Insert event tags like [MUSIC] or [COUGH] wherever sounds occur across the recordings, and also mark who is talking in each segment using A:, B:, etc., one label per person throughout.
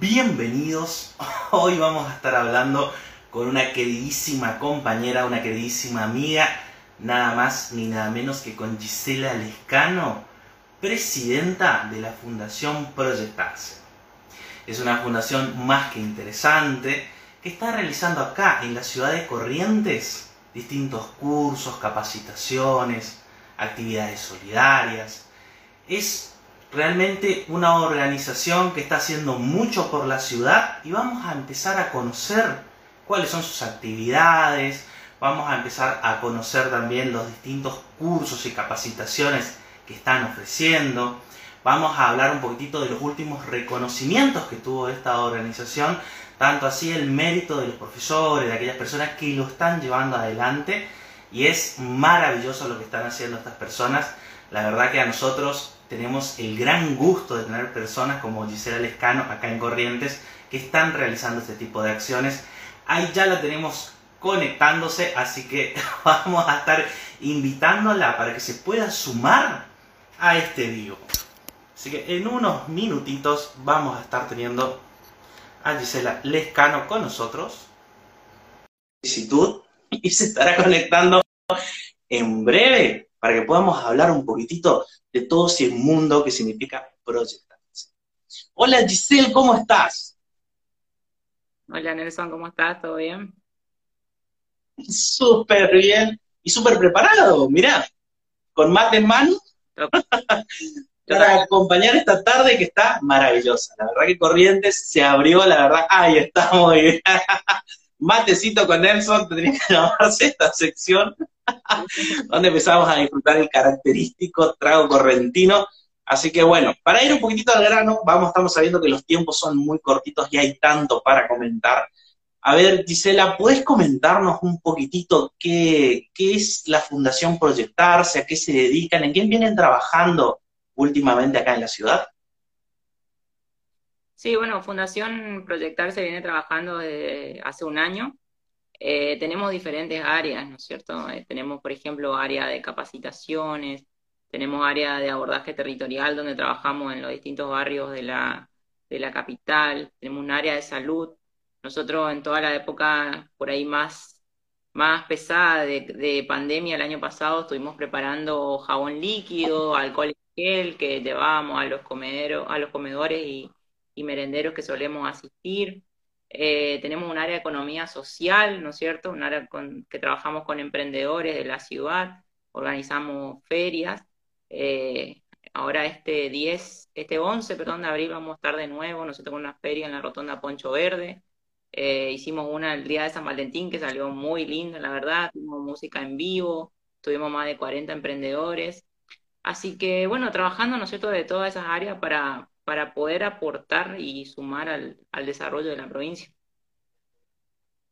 A: Bienvenidos. [LAUGHS] Hoy vamos a estar hablando con una queridísima compañera, una queridísima amiga, nada más ni nada menos que con Gisela Lescano, presidenta de la Fundación Proyectarse. Es una fundación más que interesante que está realizando acá en la ciudad de Corrientes distintos cursos, capacitaciones, actividades solidarias. Es realmente una organización que está haciendo mucho por la ciudad y vamos a empezar a conocer cuáles son sus actividades, vamos a empezar a conocer también los distintos cursos y capacitaciones que están ofreciendo. Vamos a hablar un poquitito de los últimos reconocimientos que tuvo esta organización, tanto así el mérito de los profesores, de aquellas personas que lo están llevando adelante. Y es maravilloso lo que están haciendo estas personas. La verdad que a nosotros tenemos el gran gusto de tener personas como Gisela Lescano acá en Corrientes que están realizando este tipo de acciones. Ahí ya la tenemos conectándose, así que [LAUGHS] vamos a estar invitándola para que se pueda sumar a este vivo. Así que en unos minutitos vamos a estar teniendo a Gisela Lescano con nosotros. Y se estará conectando en breve para que podamos hablar un poquitito de todo ese mundo que significa proyectarse. Hola Giselle, ¿cómo estás?
B: Hola Nelson, ¿cómo estás? ¿Todo bien?
A: Súper bien y súper preparado, mirá, con mate en mano [LAUGHS] para acompañar esta tarde que está maravillosa. La verdad que Corrientes se abrió, la verdad, ahí estamos. [LAUGHS] Matecito con Nelson, tendría que llamarse esta sección. [LAUGHS] donde empezamos a disfrutar el característico trago correntino. Así que bueno, para ir un poquitito al grano, vamos, estamos sabiendo que los tiempos son muy cortitos y hay tanto para comentar. A ver, Gisela, ¿puedes comentarnos un poquitito qué, qué es la Fundación Proyectarse, a qué se dedican, en qué vienen trabajando últimamente acá en la ciudad?
B: Sí, bueno, Fundación Proyectarse viene trabajando desde hace un año eh, tenemos diferentes áreas, ¿no es cierto? Eh, tenemos, por ejemplo, área de capacitaciones, tenemos área de abordaje territorial donde trabajamos en los distintos barrios de la, de la capital, tenemos un área de salud. Nosotros en toda la época por ahí más, más pesada de, de pandemia el año pasado estuvimos preparando jabón líquido, alcohol y gel que llevábamos a los comederos, a los comedores y, y merenderos que solemos asistir. Eh, tenemos un área de economía social, ¿no es cierto? Un área que trabajamos con emprendedores de la ciudad, organizamos ferias. Eh, ahora este 10, este 11, perdón, de abril vamos a estar de nuevo, nosotros con una feria en la Rotonda Poncho Verde. Eh, hicimos una el día de San Valentín que salió muy linda, la verdad. Tuvimos música en vivo, tuvimos más de 40 emprendedores. Así que, bueno, trabajando, ¿no es cierto?, de todas esas áreas para, para poder aportar y sumar al, desarrollo de la provincia.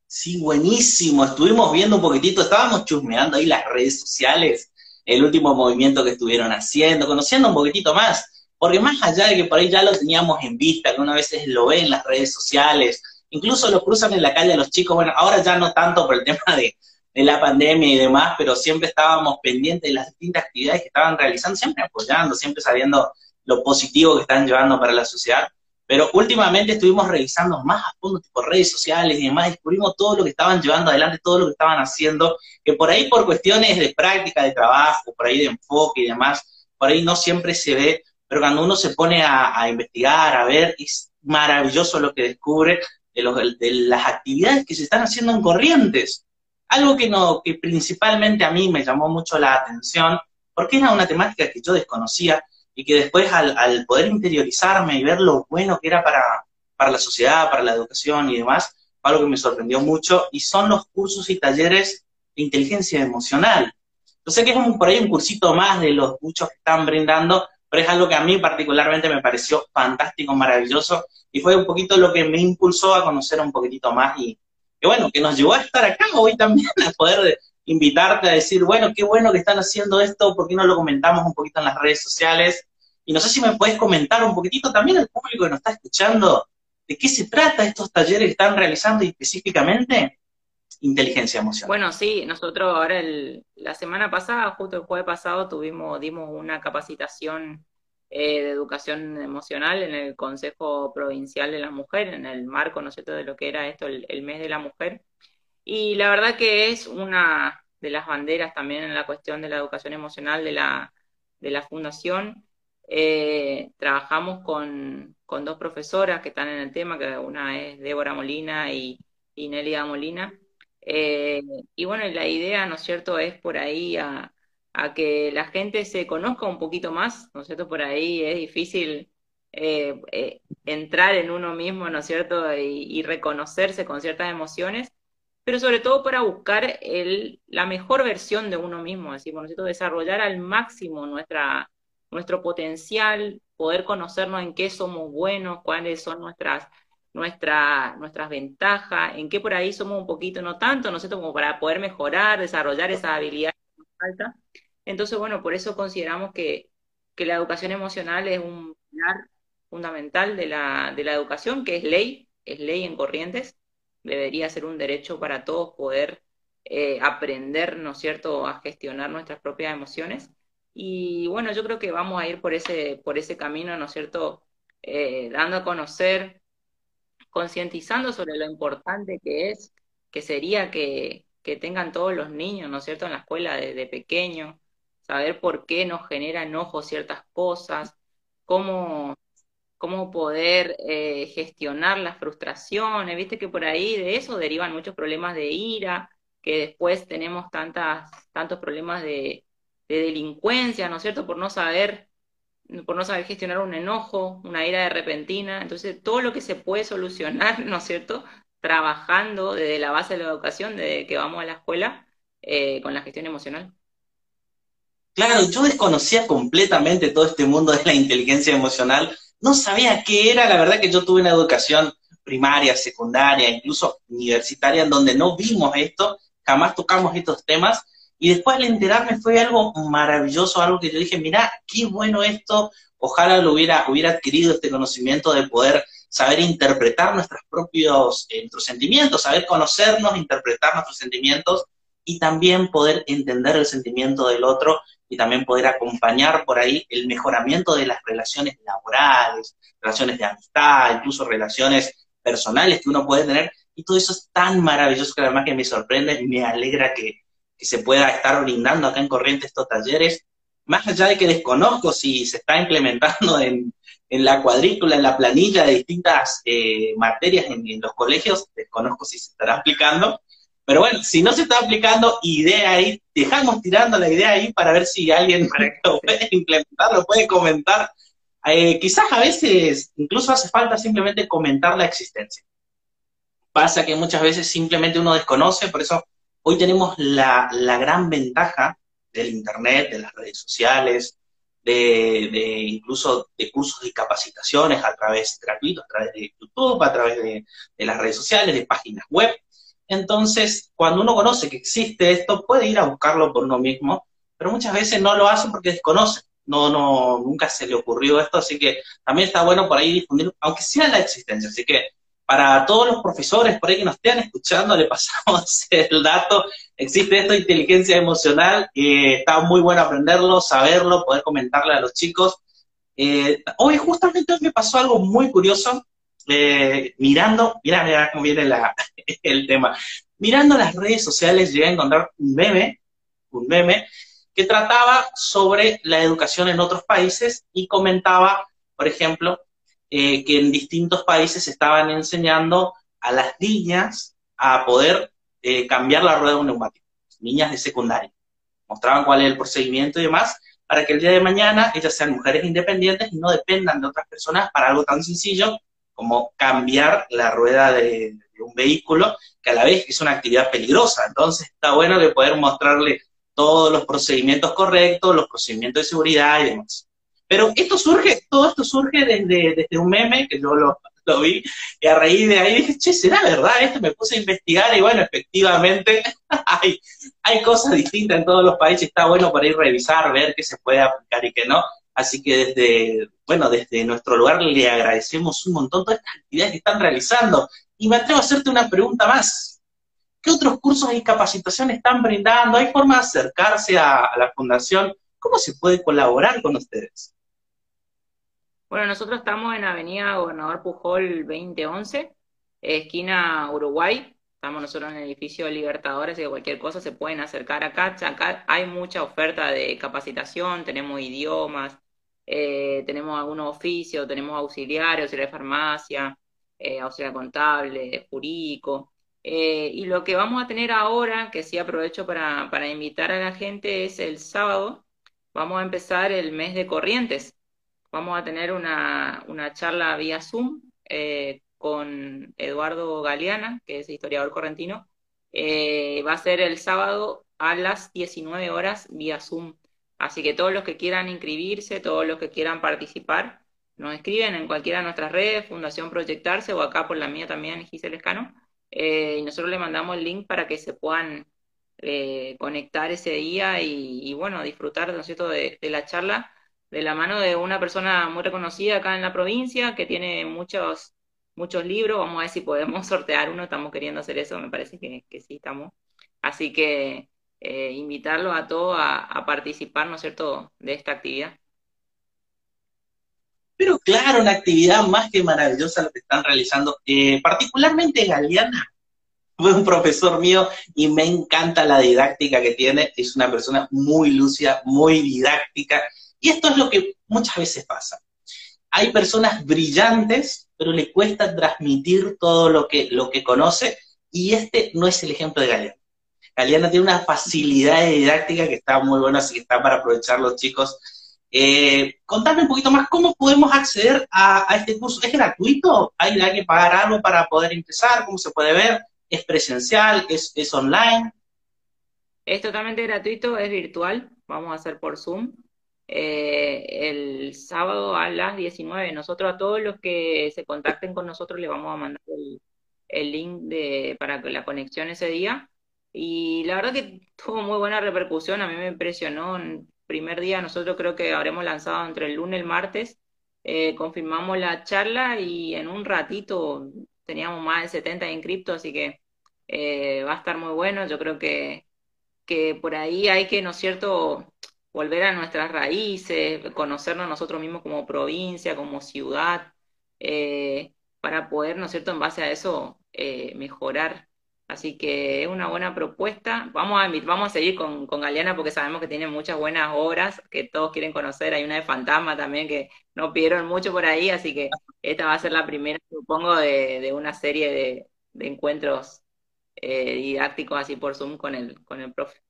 A: Sí, buenísimo. Estuvimos viendo un poquitito, estábamos chusmeando ahí las redes sociales, el último movimiento que estuvieron haciendo, conociendo un poquitito más, porque más allá de que por ahí ya lo teníamos en vista, que una veces lo ve en las redes sociales, incluso lo cruzan en la calle a los chicos, bueno, ahora ya no tanto por el tema de, de la pandemia y demás, pero siempre estábamos pendientes de las distintas actividades que estaban realizando, siempre apoyando, siempre sabiendo lo positivo que están llevando para la sociedad. Pero últimamente estuvimos revisando más a fondo, tipo redes sociales y demás, descubrimos todo lo que estaban llevando adelante, todo lo que estaban haciendo, que por ahí por cuestiones de práctica, de trabajo, por ahí de enfoque y demás, por ahí no siempre se ve, pero cuando uno se pone a, investigar, a ver, es maravilloso lo que descubre de, las actividades que se están haciendo en Corrientes. Algo que, no, que principalmente a mí me llamó mucho la atención, porque era una temática que yo desconocía, y que después al, poder interiorizarme y ver lo bueno que era para, para la sociedad, para la educación y demás, fue algo que me sorprendió mucho, y son los cursos y talleres de inteligencia emocional. Yo sé que es un, por ahí un cursito más de los muchos que están brindando, pero es algo que a mí particularmente me pareció fantástico, maravilloso, y fue un poquito lo que me impulsó a conocer un poquitito más, y bueno, que nos llevó a estar acá hoy también, [LAUGHS] a poder invitarte a decir, bueno, qué bueno que están haciendo esto, ¿por qué no lo comentamos un poquito en las redes sociales? Y no sé si me puedes comentar un poquitito también al público que nos está escuchando, de qué se trata estos talleres que están realizando específicamente inteligencia emocional.
B: Bueno, sí, nosotros ahora el, la semana pasada, justo el jueves pasado, tuvimos, dimos una capacitación eh, de educación emocional en el Consejo Provincial de la Mujer, en el marco, ¿no sé, de lo que era esto, el, mes de la mujer. Y la verdad que es una de las banderas también en la cuestión de la educación emocional de la, de la Fundación. Eh, trabajamos con, con, dos profesoras que están en el tema, que una es Débora Molina y, y Nelia Molina. Eh, y bueno, la idea, ¿no es cierto?, es por ahí a, que la gente se conozca un poquito más, ¿no es cierto? Por ahí es difícil eh, eh, entrar en uno mismo, ¿no es cierto? Y, reconocerse con ciertas emociones, pero sobre todo para buscar la mejor versión de uno mismo, decimos, ¿no es cierto? Desarrollar al máximo nuestra, nuestro potencial, poder conocernos en qué somos buenos, cuáles son nuestras nuestra, nuestras ventajas, en qué por ahí somos un poquito, no tanto, ¿no es cierto? Como para poder mejorar, desarrollar esas habilidades que nos faltan entonces, bueno, por eso consideramos que, la educación emocional es un pilar fundamental de la, de la educación, que es ley, es ley en corrientes, debería ser un derecho para todos poder eh, aprender, ¿no cierto?, a gestionar nuestras propias emociones. Y bueno, yo creo que vamos a ir por ese, por ese camino, ¿no es cierto?, eh, dando a conocer, concientizando sobre lo importante que es, que sería que, que tengan todos los niños, ¿no cierto?, en la escuela desde pequeño, saber por qué nos genera enojo ciertas cosas, cómo, cómo poder eh, gestionar las frustraciones, viste que por ahí de eso derivan muchos problemas de ira, que después tenemos tantas, tantos problemas de, delincuencia, ¿no es cierto? Por no saber, por no saber gestionar un enojo, una ira de repentina. Entonces, todo lo que se puede solucionar, [LAUGHS] ¿no es cierto? Trabajando desde la base de la educación, desde que vamos a la escuela, eh, con la gestión emocional.
A: Claro, yo desconocía completamente todo este mundo de la inteligencia emocional. No sabía qué era, la verdad que yo tuve una educación primaria, secundaria, incluso universitaria, en donde no vimos esto, jamás tocamos estos temas. Y después al enterarme fue algo maravilloso, algo que yo dije, mira, qué bueno esto, ojalá lo hubiera, hubiera adquirido este conocimiento de poder saber interpretar nuestros propios eh, nuestros sentimientos, saber conocernos, interpretar nuestros sentimientos y también poder entender el sentimiento del otro y también poder acompañar por ahí el mejoramiento de las relaciones laborales, relaciones de amistad, incluso relaciones personales que uno puede tener. Y todo eso es tan maravilloso que además que me sorprende y me alegra que, se pueda estar brindando acá en Corriente estos talleres. Más allá de que desconozco si se está implementando [LAUGHS] en, la cuadrícula, en la planilla de distintas eh, materias en, en, los colegios, desconozco si se estará aplicando, pero bueno, si no se está aplicando, idea ahí, dejamos tirando la idea ahí para ver si alguien [LAUGHS] lo puede implementar, lo puede comentar. Eh, quizás a veces incluso hace falta simplemente comentar la existencia. Pasa que muchas veces simplemente uno desconoce, por eso hoy tenemos la, gran ventaja del Internet, de las redes sociales, de, incluso de cursos y capacitaciones a través gratuitos, a través de YouTube, a través de las redes sociales, de páginas web, entonces, cuando uno conoce que existe esto, puede ir a buscarlo por uno mismo, pero muchas veces no lo hace porque desconoce. No, no, nunca se le ocurrió esto, así que también está bueno por ahí difundir, aunque sea la existencia. Así que para todos los profesores por ahí que nos estén escuchando, le [LAUGHS] pasamos el dato. Existe esto inteligencia emocional, y está muy bueno aprenderlo, saberlo, poder comentarle a los chicos. Eh, hoy justamente me pasó algo muy curioso eh, mirando, mira, cómo viene [LAUGHS] el tema, mirando las redes sociales llegué a encontrar un meme, un meme, que trataba sobre la educación en otros países y comentaba, por ejemplo, eh, que en distintos países estaban enseñando a las niñas a poder eh, cambiar la rueda de un neumático, niñas de secundaria. Mostraban cuál es el procedimiento y demás, para que el día de mañana ellas sean mujeres independientes y no dependan de otras personas para algo tan sencillo como cambiar la rueda de, un vehículo, que a la vez es una actividad peligrosa. Entonces está bueno que poder mostrarle todos los procedimientos correctos, los procedimientos de seguridad y demás. Pero esto surge, todo esto surge desde, desde un meme que yo lo, [LAUGHS] lo, vi, y a raíz de ahí dije, che, ¿será verdad esto? Me puse a investigar y bueno, efectivamente [LAUGHS] hay, hay cosas distintas en todos los países, está bueno para ir revisar, ver qué se puede aplicar y qué no. Así que desde, bueno, desde nuestro lugar le agradecemos un montón todas estas actividades que están realizando. Y me atrevo a hacerte una pregunta más. ¿Qué otros cursos y capacitaciones están brindando? ¿Hay forma de acercarse a, la fundación? ¿Cómo se puede colaborar con ustedes?
B: Bueno, nosotros estamos en Avenida Gobernador Pujol 2011, esquina Uruguay. Estamos nosotros en el edificio Libertadores, y de cualquier cosa se pueden acercar acá. Acá hay mucha oferta de capacitación, tenemos idiomas, eh, tenemos algunos oficios, tenemos auxiliares, auxiliar de farmacia, eh, auxiliar contable, jurídico. Eh, y lo que vamos a tener ahora, que sí aprovecho para, para invitar a la gente, es el sábado, vamos a empezar el mes de Corrientes. Vamos a tener una, una charla vía Zoom eh, con Eduardo Galeana, que es historiador correntino. va a ser el sábado a las 19 horas vía Zoom. Así que todos los que quieran inscribirse, todos los que quieran participar, nos escriben en cualquiera de nuestras redes, Fundación Proyectarse o acá por la mía también, Giselle Escano, eh, y nosotros le mandamos el link para que se puedan eh, conectar ese día y, bueno, disfrutar, ¿no es cierto?, de, la charla de la mano de una persona muy reconocida acá en la provincia que tiene muchos muchos libros, vamos a ver si podemos [LAUGHS] sortear uno, estamos queriendo hacer eso, me parece que, que sí estamos. Así que eh, invitarlos a todos a, participar, ¿no es cierto?, de esta actividad.
A: Pero claro, una actividad más que maravillosa lo que están realizando. Eh, particularmente Galeana fue un profesor mío y me encanta la didáctica que tiene. Es una persona muy lúcida, muy didáctica. Y esto es lo que muchas veces pasa. Hay personas brillantes, pero le cuesta transmitir todo lo que, lo que conoce. Y este no es el ejemplo de Galeana. Galeana tiene una facilidad didáctica que está muy buena, así que está para aprovechar los chicos. Eh, contame un poquito más, ¿cómo podemos acceder a, este curso? ¿Es gratuito? ¿Hay que pagar algo para poder empezar? ¿Cómo se puede ver? ¿Es presencial? ¿Es, es online?
B: Es totalmente gratuito, es virtual, vamos a hacer por Zoom. Eh, el sábado a las 19. Nosotros a todos los que se contacten con nosotros les vamos a mandar el, el link de, para la conexión ese día. Y la verdad que tuvo muy buena repercusión, a mí me impresionó. En primer día nosotros creo que habremos lanzado entre el lunes y el martes, eh, confirmamos la charla y en un ratito teníamos más de 70 inscriptos, así que eh, va a estar muy bueno. Yo creo que, que por ahí hay que, ¿no es cierto?, volver a nuestras raíces, conocernos nosotros mismos como provincia, como ciudad, eh, para poder, ¿no es cierto?, en base a eso mejorar Así que es una buena propuesta. Vamos a, seguir con, con Galeana porque sabemos que tiene muchas buenas obras que todos quieren conocer. Hay una de Fantasma también que nos pidieron mucho por ahí, así que esta va a ser la primera, supongo, de, una serie de, encuentros eh, didácticos así por Zoom con el, con el profe.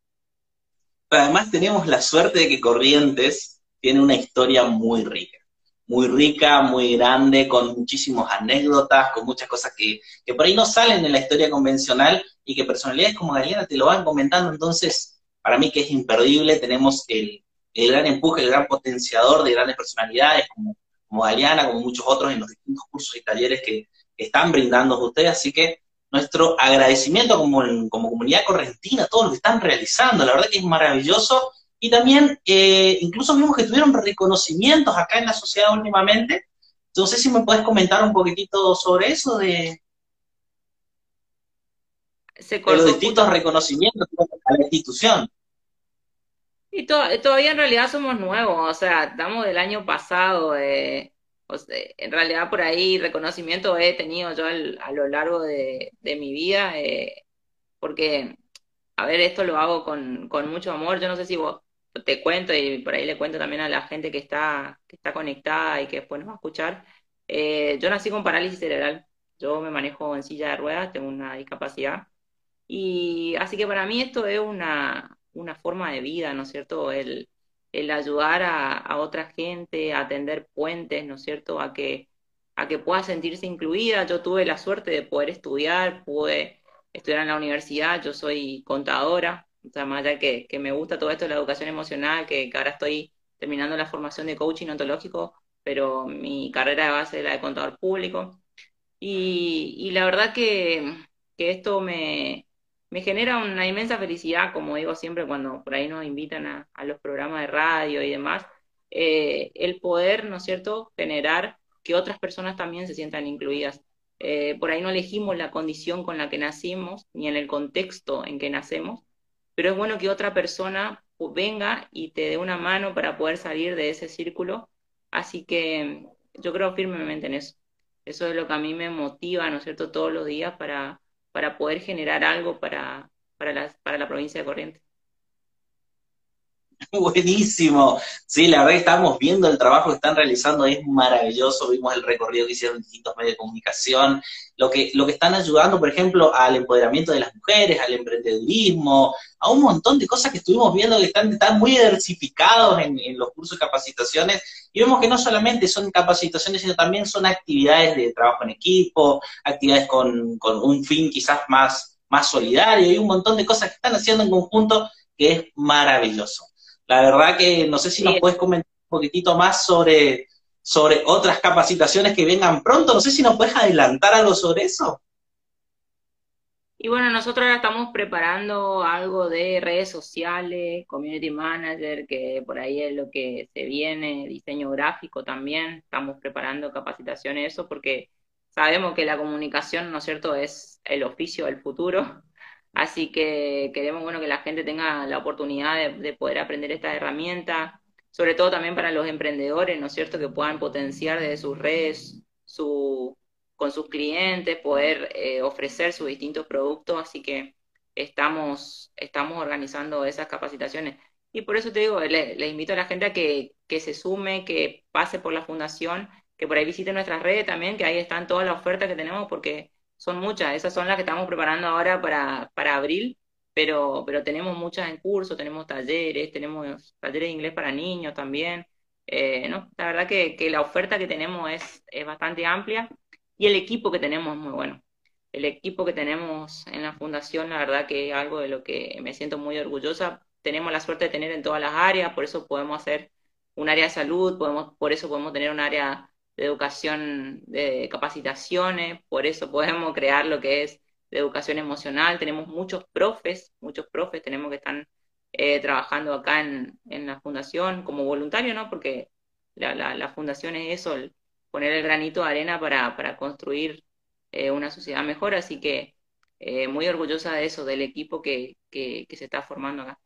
A: Además tenemos la suerte de que Corrientes tiene una historia muy rica muy rica, muy grande, con muchísimas anécdotas, con muchas cosas que, que por ahí no salen en la historia convencional y que personalidades como Galeana te lo van comentando. Entonces, para mí que es imperdible, tenemos el, el gran empuje, el gran potenciador de grandes personalidades como, como como muchos otros en los distintos cursos y talleres que, están brindando ustedes. Así que nuestro agradecimiento como, como comunidad correntina, todo lo que están realizando, la verdad que es maravilloso y también, eh, incluso vimos que tuvieron reconocimientos acá en la sociedad últimamente. Entonces, si me puedes comentar un poquitito sobre eso, de, los distintos reconocimientos a la institución.
B: Y todavía en realidad somos nuevos, o sea, estamos del año pasado. Eh, en realidad por ahí reconocimiento he tenido yo a lo largo de, mi vida, eh, porque, a ver, esto lo hago con, con mucho amor. Yo no sé si vos te cuento y por ahí le cuento también a la gente que está, que está conectada y que después nos va a escuchar. Eh, yo nací con parálisis cerebral. Yo me manejo en silla de ruedas, tengo una discapacidad. Y así que para mí esto es una, una forma de vida, ¿no es cierto? El, el ayudar a, a, otra gente, a atender puentes, ¿no es cierto? A que, a que pueda sentirse incluida. Yo tuve la suerte de poder estudiar, pude estudiar en la universidad, yo soy contadora, o sea, más allá que, que me gusta todo esto de la educación emocional, que, ahora estoy terminando la formación de coaching ontológico, pero mi carrera de base es la de contador público. Y, y la verdad que, que esto me, me, genera una inmensa felicidad, como digo siempre cuando por ahí nos invitan a, a los programas de radio y demás, eh, el poder, ¿no es cierto?, generar que otras personas también se sientan incluidas. Eh, por ahí no elegimos la condición con la que nacimos, ni en el contexto en que nacemos, pero es bueno que otra persona venga y te dé una mano para poder salir de ese círculo. Así que yo creo firmemente en eso. Eso es lo que a mí me motiva, ¿no es cierto?, todos los días para, para poder generar algo para, para, para la provincia de Corrientes. [LAUGHS]
A: Buenísimo. Sí, la verdad estamos viendo el trabajo que están realizando, es maravilloso. Vimos el recorrido que hicieron distintos medios de comunicación, lo que, lo que están ayudando, por ejemplo, al empoderamiento de las mujeres, al emprendedurismo, a un montón de cosas que estuvimos viendo que están, están muy diversificados en, los cursos de capacitaciones. Y vemos que no solamente son capacitaciones, sino también son actividades de trabajo en equipo, actividades con, con un fin quizás más, más solidario y un montón de cosas que están haciendo en conjunto que es maravilloso. La verdad que no sé si nos puedes comentar un poquitito más sobre, sobre otras capacitaciones que vengan pronto. No sé si nos puedes adelantar algo sobre eso.
B: Y bueno, nosotros ahora estamos preparando algo de redes sociales, community manager, que por ahí es lo que se viene, diseño gráfico también. Estamos preparando capacitaciones, eso, porque sabemos que la comunicación, ¿no es cierto?, es el oficio del futuro. Así que queremos bueno, que la gente tenga la oportunidad de, poder aprender esta herramienta, sobre todo también para los emprendedores, ¿no es cierto?, que puedan potenciar desde sus redes su, con sus clientes, poder eh, ofrecer sus distintos productos. Así que estamos, estamos organizando esas capacitaciones. Y por eso te digo, le, invito a la gente a que, que se sume, que pase por la fundación, que por ahí visite nuestras redes también, que ahí están todas las ofertas que tenemos, porque son muchas, esas son las que estamos preparando ahora para, para abril, pero, pero tenemos muchas en curso, tenemos talleres, tenemos talleres de inglés para niños también. Eh, no, la verdad que, que, la oferta que tenemos es, es bastante amplia y el equipo que tenemos es muy bueno. El equipo que tenemos en la fundación, la verdad que es algo de lo que me siento muy orgullosa. Tenemos la suerte de tener en todas las áreas, por eso podemos hacer un área de salud, podemos, por eso podemos tener un área de educación, de capacitaciones, por eso podemos crear lo que es de educación emocional. Tenemos muchos profes, muchos profes tenemos que están eh, trabajando acá en, en, la fundación como voluntario, ¿no? Porque la, la, fundación es eso, poner el granito de arena para, para construir eh, una sociedad mejor, así que eh, muy orgullosa de eso, del equipo que, que, que se está formando acá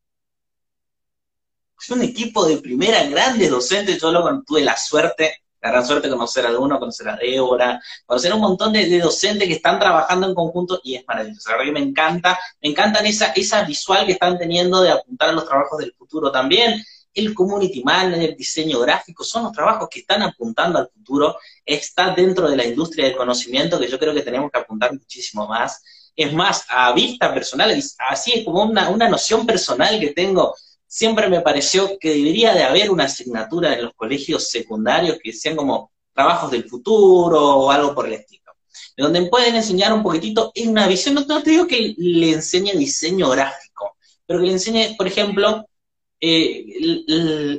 A: es un equipo de primera, grandes docentes. Yo lo tuve la suerte la gran suerte de conocer a alguno, conocer a Débora, conocer a un montón de, docentes que están trabajando en conjunto y es maravilloso. La verdad que me encanta, me encantan esa, esa visual que están teniendo de apuntar a los trabajos del futuro también. El community manager, diseño gráfico, son los trabajos que están apuntando al futuro, está dentro de la industria del conocimiento que yo creo que tenemos que apuntar muchísimo más. Es más, a vista personal, así es como una, una noción personal que tengo siempre me pareció que debería de haber una asignatura en los colegios secundarios que sean como trabajos del futuro o algo por el estilo. Donde pueden enseñar un poquitito en una visión, no, te digo que le enseñe diseño gráfico, pero que le enseñe, por ejemplo, eh,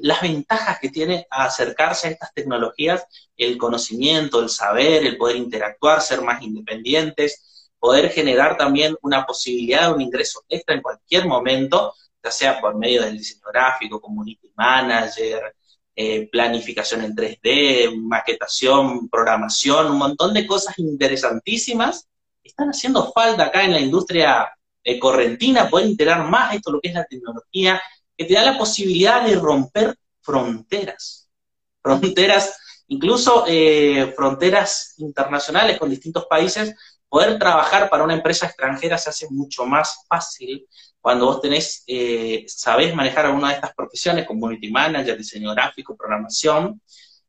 A: las ventajas que tiene acercarse a estas tecnologías, el conocimiento, el saber, el poder interactuar, ser más independientes, poder generar también una posibilidad de un ingreso extra en cualquier momento, ya sea por medio del diseño gráfico, community manager, eh, planificación en 3D, maquetación, programación, un montón de cosas interesantísimas están haciendo falta acá en la industria eh, correntina, poder integrar más esto, lo que es la tecnología, que te da la posibilidad de romper fronteras, fronteras, incluso eh, fronteras internacionales con distintos países, poder trabajar para una empresa extranjera se hace mucho más fácil cuando vos tenés, eh, sabés manejar alguna de estas profesiones, community manager, diseño gráfico, programación,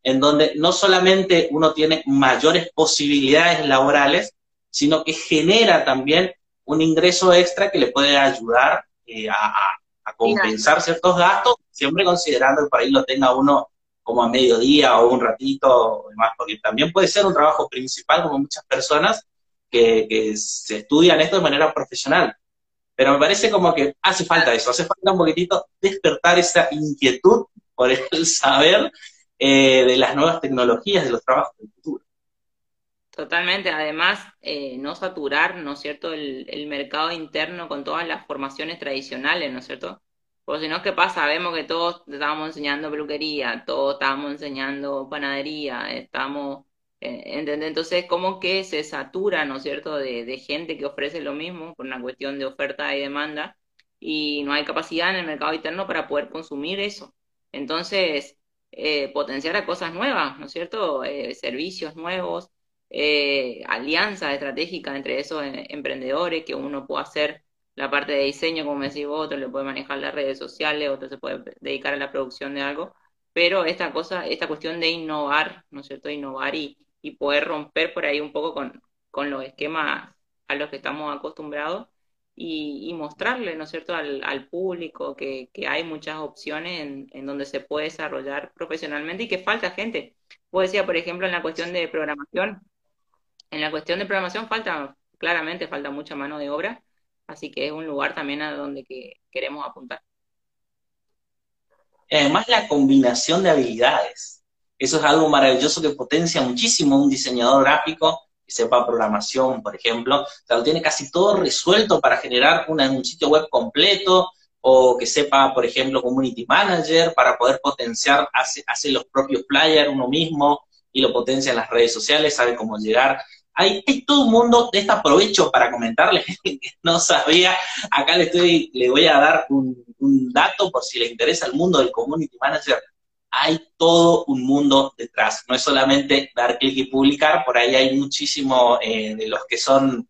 A: en donde no solamente uno tiene mayores posibilidades laborales, sino que genera también un ingreso extra que le puede ayudar eh, a, compensar ciertos gastos, siempre considerando que por ahí lo tenga uno como a mediodía o un ratito o demás, porque también puede ser un trabajo principal como muchas personas que, que se estudian esto de manera profesional. Pero me parece como que hace falta eso, hace falta un poquitito despertar esa inquietud por el [LAUGHS] saber eh, de las nuevas tecnologías, de los trabajos del futuro.
B: Totalmente, además, eh, no saturar, ¿no es cierto?, el, el, mercado interno con todas las formaciones tradicionales, ¿no es cierto? Porque si no, ¿qué pasa? Vemos que todos estábamos enseñando peluquería, todos estábamos enseñando panadería, estamos eh, Entonces, como que se satura, ¿no es cierto?, de, gente que ofrece lo mismo por una cuestión de oferta y demanda, y no hay capacidad en el mercado interno para poder consumir eso. Entonces, eh, potenciar a cosas nuevas, ¿no es cierto? Eh, servicios nuevos, alianzas estratégicas entre esos emprendedores, que uno pueda hacer la parte de diseño, como decís vos, otro le puede manejar las redes sociales, otro se puede dedicar a la producción de algo, pero esta cosa, esta cuestión de innovar, ¿no es cierto? Innovar y, y poder romper por ahí un poco con, con los esquemas a los que estamos acostumbrados y, mostrarle, ¿no es cierto?, al, público que, hay muchas opciones en, donde se puede desarrollar profesionalmente y que falta gente. Vos decía, por ejemplo, en la cuestión de programación, en la cuestión de programación falta, claramente falta mucha mano de obra, así que es un lugar también a donde que queremos apuntar.
A: Además, la combinación de habilidades. Eso es algo maravilloso que potencia muchísimo un diseñador gráfico sepa programación, por ejemplo, o lo tiene casi todo resuelto para generar un sitio web completo, o que sepa, por ejemplo, Community Manager para poder potenciar, hace, los propios flyers uno mismo y lo potencia en las redes sociales, sabe cómo llegar. Hay, todo un mundo, de este aprovecho para comentarles. [LAUGHS] Que no sabía, acá le, estoy, le voy a dar un, un dato por si le interesa el mundo del Community Manager hay todo un mundo detrás. No es solamente dar clic y publicar, por ahí hay muchísimo eh, de los que son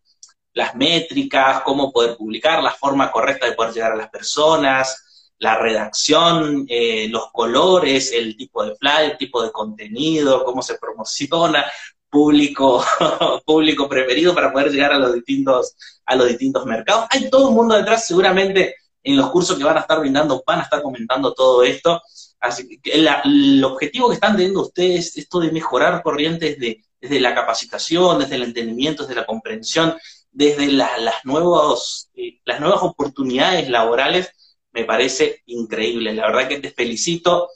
A: las métricas, cómo poder publicar, la forma correcta de poder llegar a las personas, la redacción, eh, los colores, el tipo de flyer, el tipo de contenido, cómo se promociona, público, [LAUGHS] público preferido para poder llegar a los distintos, a los distintos mercados. Hay todo un mundo detrás, seguramente en los cursos que van a estar brindando van a estar comentando todo esto. Así que el objetivo que están teniendo ustedes, esto de mejorar corrientes de, desde la capacitación, desde el entendimiento, desde la comprensión, desde las, nuevos, eh, las nuevas oportunidades laborales, me parece increíble. La verdad que te felicito.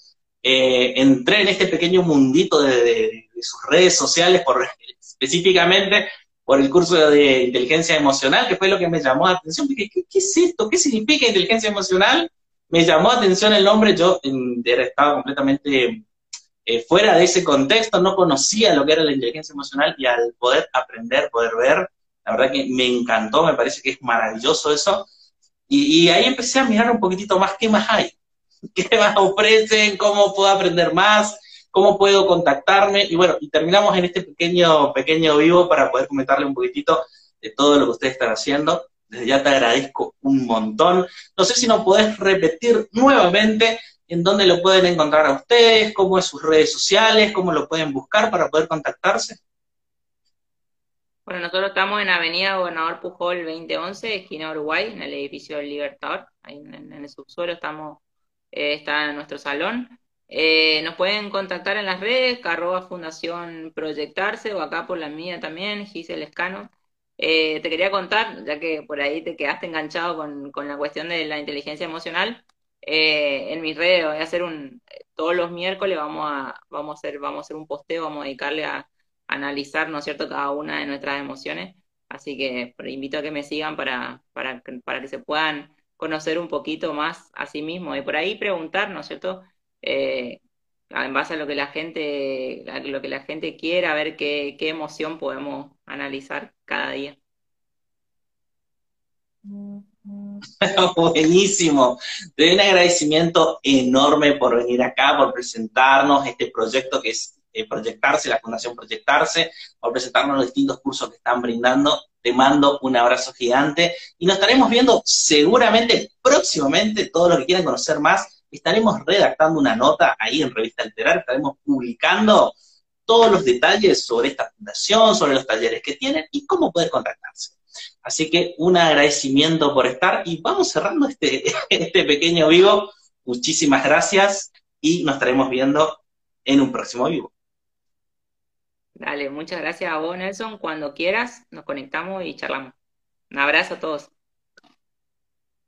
A: Eh, entré en este pequeño mundito de, sus redes sociales, por, específicamente por el curso de inteligencia emocional, que fue lo que me llamó la atención. ¿Qué, qué es esto? ¿Qué significa inteligencia emocional? Me llamó la atención el nombre, yo estaba completamente eh, fuera de ese contexto, no conocía lo que era la inteligencia emocional y al poder aprender, poder ver, la verdad que me encantó, me parece que es maravilloso eso. Y, ahí empecé a mirar un poquitito más qué más hay, [LAUGHS] qué más ofrecen, cómo puedo aprender más, cómo puedo contactarme. Y bueno, y terminamos en este pequeño, pequeño vivo para poder comentarle un poquitito de todo lo que ustedes están haciendo desde ya te agradezco un montón. No sé si nos podés repetir nuevamente en dónde lo pueden encontrar a ustedes, cómo es sus redes sociales, cómo lo pueden buscar para poder contactarse.
B: Bueno, nosotros estamos en Avenida Gobernador Pujol 2011, esquina Uruguay, en el edificio del Libertador. Ahí en, el subsuelo estamos, eh, está en nuestro salón. Eh, nos pueden contactar en las redes, arroba Fundación Proyectarse, o acá por la mía también, Giselle Escano. Eh, te quería contar, ya que por ahí te quedaste enganchado con, la cuestión de la inteligencia emocional, eh, en mis redes voy a hacer un, todos los miércoles vamos a, vamos a hacer, vamos a hacer un posteo, vamos a dedicarle a, analizar, ¿no es cierto?, cada una de nuestras emociones. Así que invito a que me sigan para, para, para que se puedan conocer un poquito más a sí mismos y por ahí preguntar, ¿no es cierto? Eh, en base a lo que la gente, lo que la gente quiera, a ver qué, qué emoción podemos analizar cada día. [LAUGHS]
A: Buenísimo. Doy un agradecimiento enorme por venir acá, por presentarnos este proyecto que es eh, Proyectarse, la Fundación Proyectarse, por presentarnos los distintos cursos que están brindando. Te mando un abrazo gigante y nos estaremos viendo seguramente próximamente, todos los que quieran conocer más, estaremos redactando una nota ahí en Revista Alterar, estaremos publicando todos los detalles sobre esta fundación, sobre los talleres que tienen y cómo poder contactarse. Así que un agradecimiento por estar y vamos cerrando este, [LAUGHS] este pequeño vivo. Muchísimas gracias y nos estaremos viendo en un próximo vivo.
B: Dale, muchas gracias a vos, Nelson. Cuando quieras, nos conectamos y charlamos. Un abrazo a todos.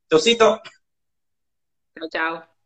A: Chaucito.
B: Chao, chao.